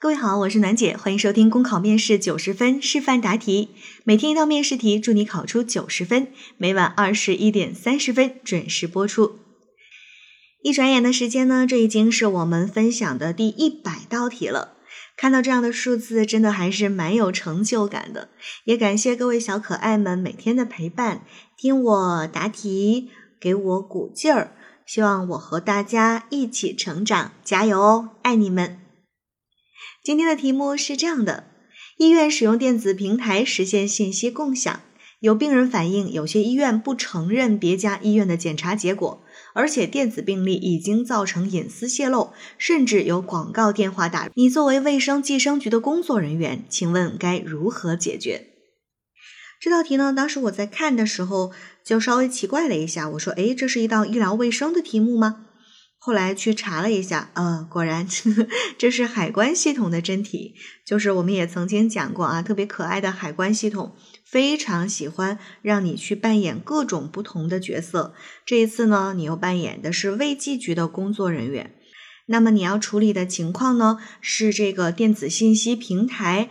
各位好，我是暖姐，欢迎收听公考面试九十分示范答题，每天一道面试题，祝你考出九十分。每晚二十一点三十分准时播出。一转眼的时间呢，这已经是我们分享的第一百道题了。看到这样的数字，真的还是蛮有成就感的。也感谢各位小可爱们每天的陪伴，听我答题，给我鼓劲儿。希望我和大家一起成长，加油哦！爱你们。今天的题目是这样的：医院使用电子平台实现信息共享，有病人反映有些医院不承认别家医院的检查结果，而且电子病历已经造成隐私泄露，甚至有广告电话打。你作为卫生计生局的工作人员，请问该如何解决？这道题呢，当时我在看的时候就稍微奇怪了一下，我说：“诶，这是一道医疗卫生的题目吗？”后来去查了一下，呃，果然 这是海关系统的真题。就是我们也曾经讲过啊，特别可爱的海关系统，非常喜欢让你去扮演各种不同的角色。这一次呢，你又扮演的是卫计局的工作人员。那么你要处理的情况呢，是这个电子信息平台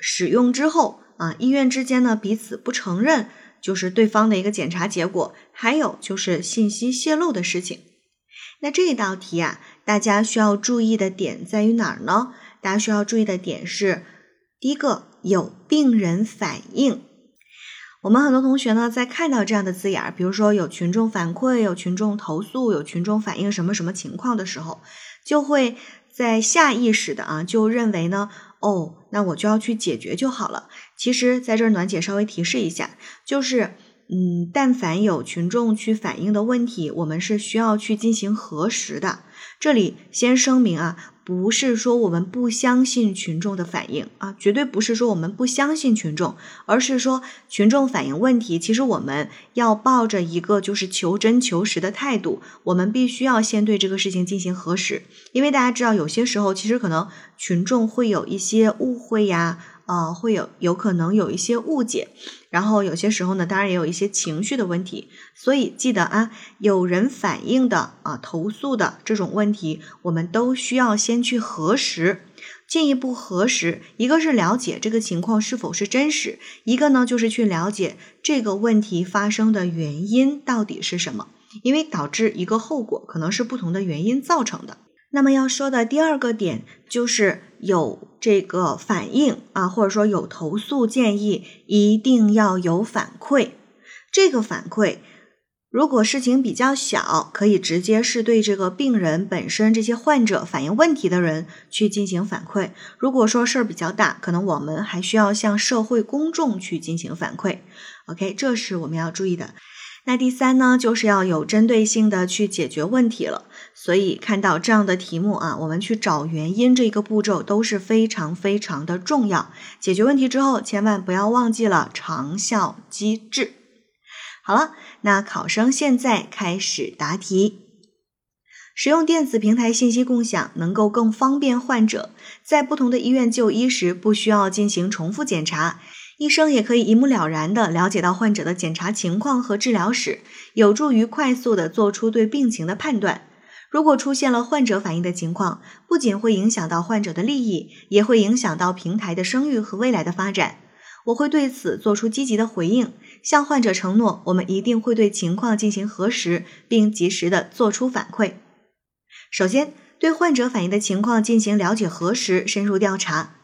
使用之后啊，医院之间呢彼此不承认，就是对方的一个检查结果，还有就是信息泄露的事情。那这一道题啊，大家需要注意的点在于哪儿呢？大家需要注意的点是，第一个有病人反映。我们很多同学呢，在看到这样的字眼儿，比如说有群众反馈、有群众投诉、有群众反映什么什么情况的时候，就会在下意识的啊，就认为呢，哦，那我就要去解决就好了。其实，在这儿暖姐稍微提示一下，就是。嗯，但凡有群众去反映的问题，我们是需要去进行核实的。这里先声明啊，不是说我们不相信群众的反应啊，绝对不是说我们不相信群众，而是说群众反映问题，其实我们要抱着一个就是求真求实的态度，我们必须要先对这个事情进行核实，因为大家知道，有些时候其实可能群众会有一些误会呀。啊，会有有可能有一些误解，然后有些时候呢，当然也有一些情绪的问题，所以记得啊，有人反映的啊，投诉的这种问题，我们都需要先去核实，进一步核实，一个是了解这个情况是否是真实，一个呢就是去了解这个问题发生的原因到底是什么，因为导致一个后果可能是不同的原因造成的。那么要说的第二个点就是有这个反应啊，或者说有投诉建议，一定要有反馈。这个反馈如果事情比较小，可以直接是对这个病人本身这些患者反映问题的人去进行反馈。如果说事儿比较大，可能我们还需要向社会公众去进行反馈。OK，这是我们要注意的。那第三呢，就是要有针对性的去解决问题了。所以看到这样的题目啊，我们去找原因这个步骤都是非常非常的重要。解决问题之后，千万不要忘记了长效机制。好了，那考生现在开始答题。使用电子平台信息共享，能够更方便患者在不同的医院就医时，不需要进行重复检查。医生也可以一目了然地了解到患者的检查情况和治疗史，有助于快速地做出对病情的判断。如果出现了患者反映的情况，不仅会影响到患者的利益，也会影响到平台的声誉和未来的发展。我会对此做出积极的回应，向患者承诺，我们一定会对情况进行核实，并及时的做出反馈。首先，对患者反映的情况进行了解核实，深入调查。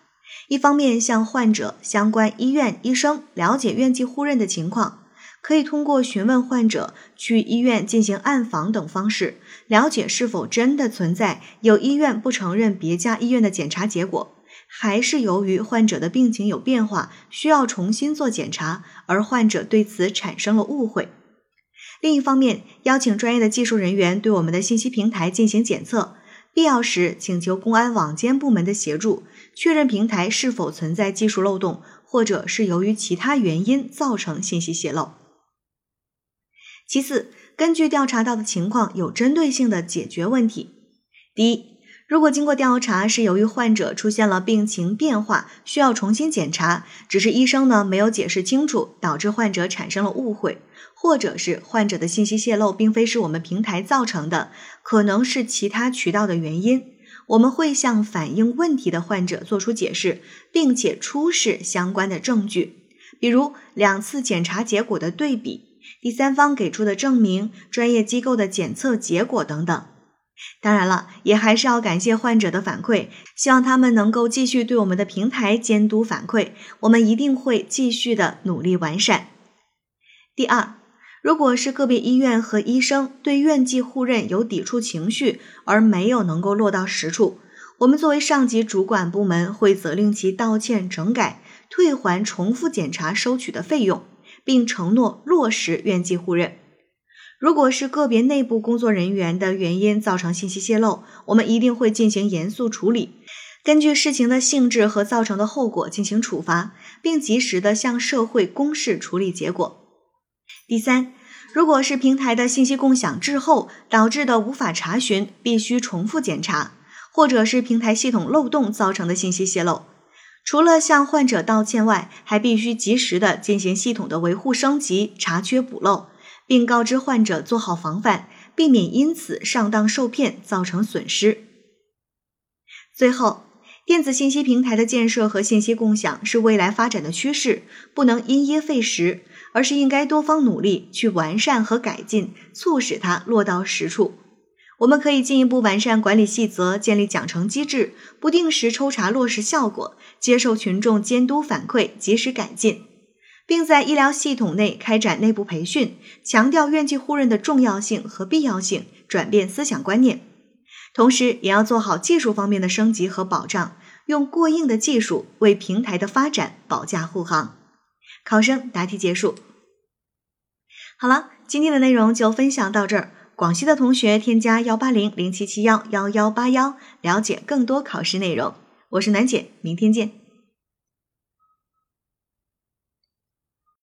一方面向患者、相关医院医生了解院际互认的情况，可以通过询问患者、去医院进行暗访等方式，了解是否真的存在有医院不承认别家医院的检查结果，还是由于患者的病情有变化，需要重新做检查，而患者对此产生了误会。另一方面，邀请专业的技术人员对我们的信息平台进行检测。必要时，请求公安网监部门的协助，确认平台是否存在技术漏洞，或者是由于其他原因造成信息泄露。其次，根据调查到的情况，有针对性的解决问题。第一，如果经过调查是由于患者出现了病情变化，需要重新检查，只是医生呢没有解释清楚，导致患者产生了误会，或者是患者的信息泄露并非是我们平台造成的，可能是其他渠道的原因，我们会向反映问题的患者做出解释，并且出示相关的证据，比如两次检查结果的对比、第三方给出的证明、专业机构的检测结果等等。当然了，也还是要感谢患者的反馈，希望他们能够继续对我们的平台监督反馈，我们一定会继续的努力完善。第二，如果是个别医院和医生对院际互认有抵触情绪，而没有能够落到实处，我们作为上级主管部门会责令其道歉、整改、退还重复检查收取的费用，并承诺落实院际互认。如果是个别内部工作人员的原因造成信息泄露，我们一定会进行严肃处理，根据事情的性质和造成的后果进行处罚，并及时的向社会公示处理结果。第三，如果是平台的信息共享滞后导致的无法查询，必须重复检查，或者是平台系统漏洞造成的信息泄露，除了向患者道歉外，还必须及时的进行系统的维护升级、查缺补漏。并告知患者做好防范，避免因此上当受骗造成损失。最后，电子信息平台的建设和信息共享是未来发展的趋势，不能因噎废食，而是应该多方努力去完善和改进，促使它落到实处。我们可以进一步完善管理细则，建立奖惩机制，不定时抽查落实效果，接受群众监督反馈，及时改进。并在医疗系统内开展内部培训，强调院际互认的重要性和必要性，转变思想观念。同时，也要做好技术方面的升级和保障，用过硬的技术为平台的发展保驾护航。考生答题结束。好了，今天的内容就分享到这儿。广西的同学添加幺八零零七七幺幺幺八幺，了解更多考试内容。我是楠姐，明天见。